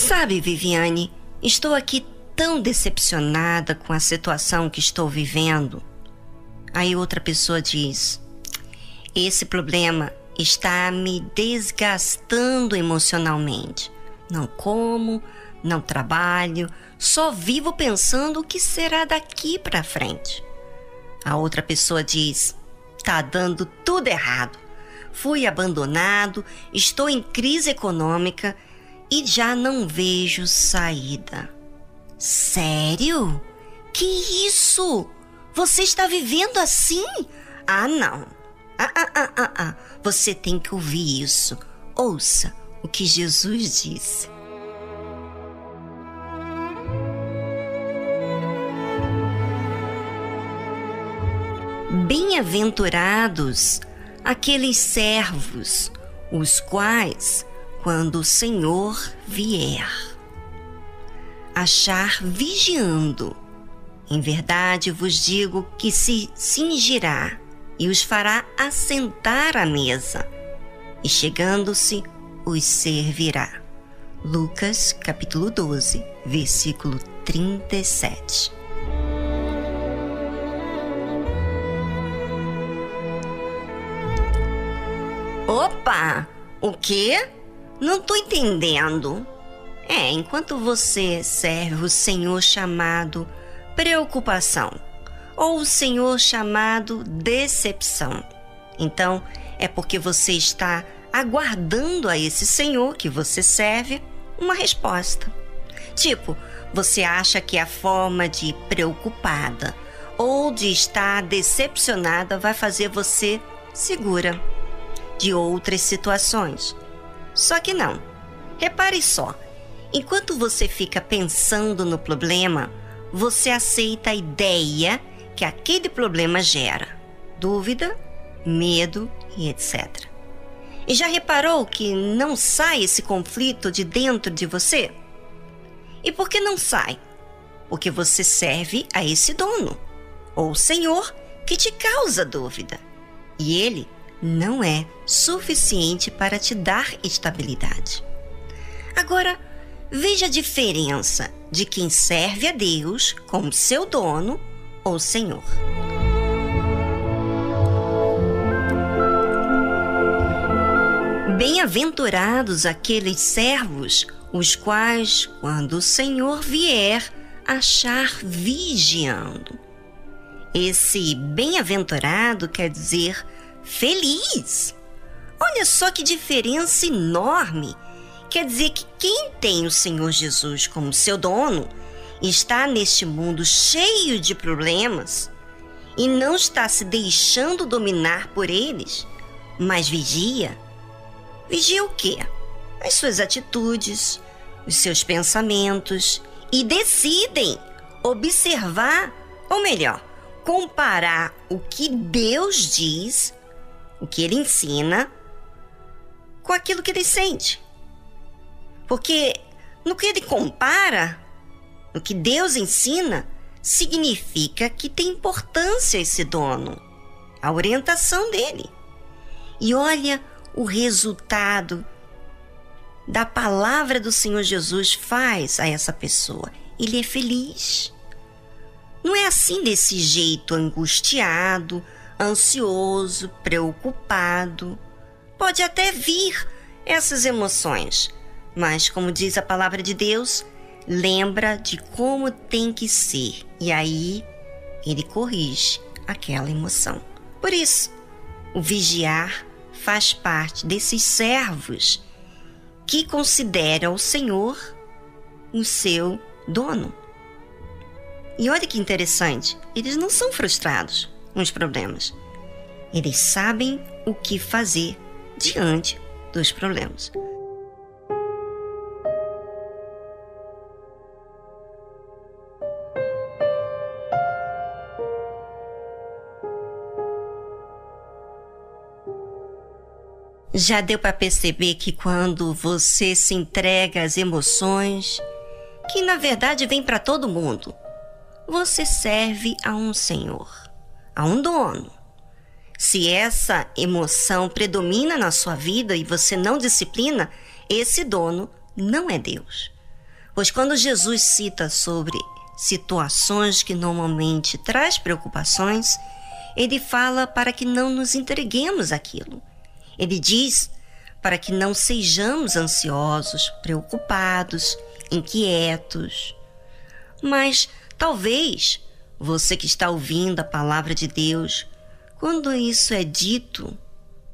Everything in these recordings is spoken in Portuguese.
Sabe, Viviane, estou aqui tão decepcionada com a situação que estou vivendo. Aí outra pessoa diz: Esse problema está me desgastando emocionalmente. Não como, não trabalho, só vivo pensando o que será daqui para frente. A outra pessoa diz: Tá dando tudo errado. Fui abandonado, estou em crise econômica e já não vejo saída. Sério? Que isso? Você está vivendo assim? Ah, não. Ah, ah, ah, ah, ah. Você tem que ouvir isso. Ouça o que Jesus disse. Bem-aventurados aqueles servos, os quais, quando o Senhor vier, achar vigiando. Em verdade vos digo que se cingirá e os fará assentar à mesa, e chegando-se, os servirá. Lucas capítulo 12, versículo 37. Opa! O quê? Não tô entendendo. É, enquanto você serve o Senhor chamado preocupação ou o Senhor chamado decepção, então é porque você está aguardando a esse Senhor que você serve uma resposta. Tipo, você acha que a forma de preocupada ou de estar decepcionada vai fazer você segura de outras situações. Só que não. Repare só: enquanto você fica pensando no problema, você aceita a ideia que aquele problema gera dúvida, medo e etc. E já reparou que não sai esse conflito de dentro de você? E por que não sai? Porque você serve a esse dono, ou senhor, que te causa dúvida. E ele não é suficiente para te dar estabilidade. Agora, veja a diferença de quem serve a Deus como seu dono ou senhor. Bem-aventurados aqueles servos, os quais, quando o Senhor vier, achar vigiando. Esse bem-aventurado quer dizer feliz. Olha só que diferença enorme. Quer dizer que quem tem o Senhor Jesus como seu dono está neste mundo cheio de problemas e não está se deixando dominar por eles, mas vigia. Vigia o quê? As suas atitudes, os seus pensamentos e decidem observar, ou melhor, comparar o que Deus diz o que ele ensina com aquilo que ele sente. Porque no que ele compara, no que Deus ensina, significa que tem importância esse dono, a orientação dele. E olha o resultado da palavra do Senhor Jesus faz a essa pessoa. Ele é feliz. Não é assim desse jeito angustiado, ansioso, preocupado. Pode até vir essas emoções, mas, como diz a palavra de Deus, lembra de como tem que ser e aí ele corrige aquela emoção. Por isso, o vigiar faz parte desses servos que consideram o Senhor o seu dono. E olha que interessante, eles não são frustrados uns problemas. Eles sabem o que fazer diante dos problemas. Já deu para perceber que quando você se entrega às emoções, que na verdade vem para todo mundo, você serve a um Senhor a um dono. Se essa emoção predomina na sua vida e você não disciplina, esse dono não é Deus. Pois quando Jesus cita sobre situações que normalmente traz preocupações, ele fala para que não nos entreguemos àquilo. Ele diz para que não sejamos ansiosos, preocupados, inquietos. Mas talvez você que está ouvindo a palavra de Deus, quando isso é dito,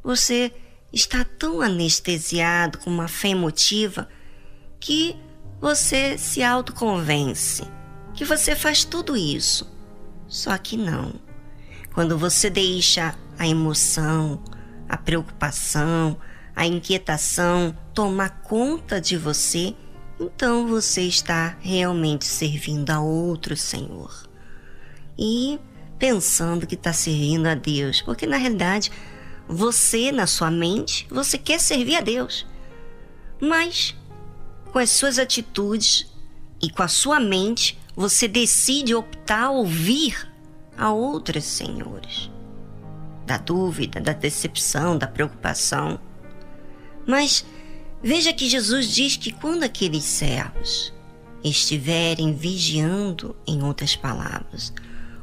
você está tão anestesiado com uma fé emotiva que você se autoconvence que você faz tudo isso. Só que não. Quando você deixa a emoção, a preocupação, a inquietação tomar conta de você, então você está realmente servindo a outro Senhor e pensando que está servindo a Deus, porque na realidade você, na sua mente, você quer servir a Deus, mas com as suas atitudes e com a sua mente, você decide optar ouvir a outros senhores. Da dúvida, da decepção, da preocupação. Mas veja que Jesus diz que quando aqueles servos estiverem vigiando, em outras palavras,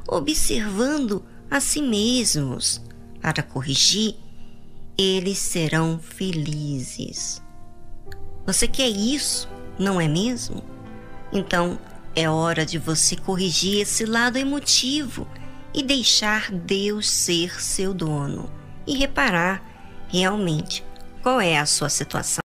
observando a si mesmos para corrigir, eles serão felizes. Você quer isso, não é mesmo? Então é hora de você corrigir esse lado emotivo e deixar Deus ser seu dono e reparar realmente qual é a sua situação.